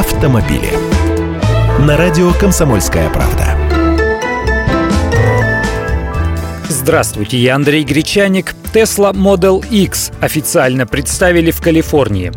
автомобили. На радио «Комсомольская правда». Здравствуйте, я Андрей Гречаник. Tesla Model X официально представили в Калифорнии.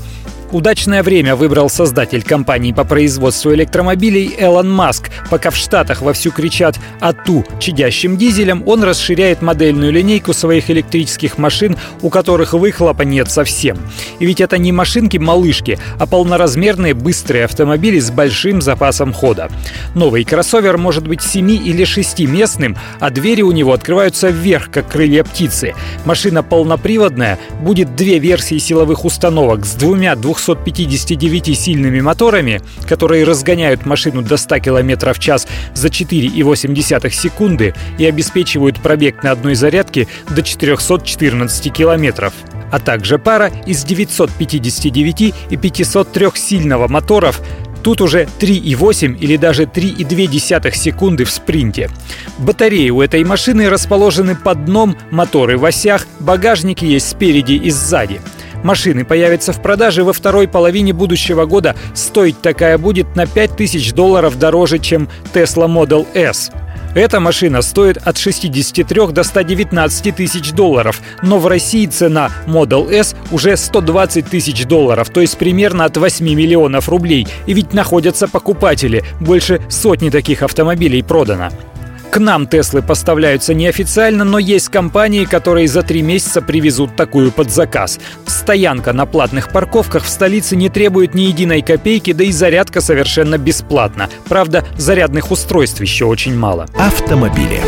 Удачное время выбрал создатель компании по производству электромобилей Элон Маск. Пока в Штатах вовсю кричат «Ату» чадящим дизелем, он расширяет модельную линейку своих электрических машин, у которых выхлопа нет совсем. И ведь это не машинки-малышки, а полноразмерные быстрые автомобили с большим запасом хода. Новый кроссовер может быть 7 или 6-местным, а двери у него открываются вверх, как крылья птицы. Машина полноприводная, будет две версии силовых установок с двумя 200 259 сильными моторами, которые разгоняют машину до 100 км в час за 4,8 секунды и обеспечивают пробег на одной зарядке до 414 километров а также пара из 959 и 503 сильного моторов, Тут уже 3,8 или даже 3,2 секунды в спринте. Батареи у этой машины расположены под дном, моторы в осях, багажники есть спереди и сзади. Машины появятся в продаже во второй половине будущего года. Стоить такая будет на 5000 долларов дороже, чем Tesla Model S. Эта машина стоит от 63 до 119 тысяч долларов, но в России цена Model S уже 120 тысяч долларов, то есть примерно от 8 миллионов рублей. И ведь находятся покупатели, больше сотни таких автомобилей продано. К нам Теслы поставляются неофициально, но есть компании, которые за три месяца привезут такую под заказ. Стоянка на платных парковках в столице не требует ни единой копейки, да и зарядка совершенно бесплатна. Правда, зарядных устройств еще очень мало. Автомобили.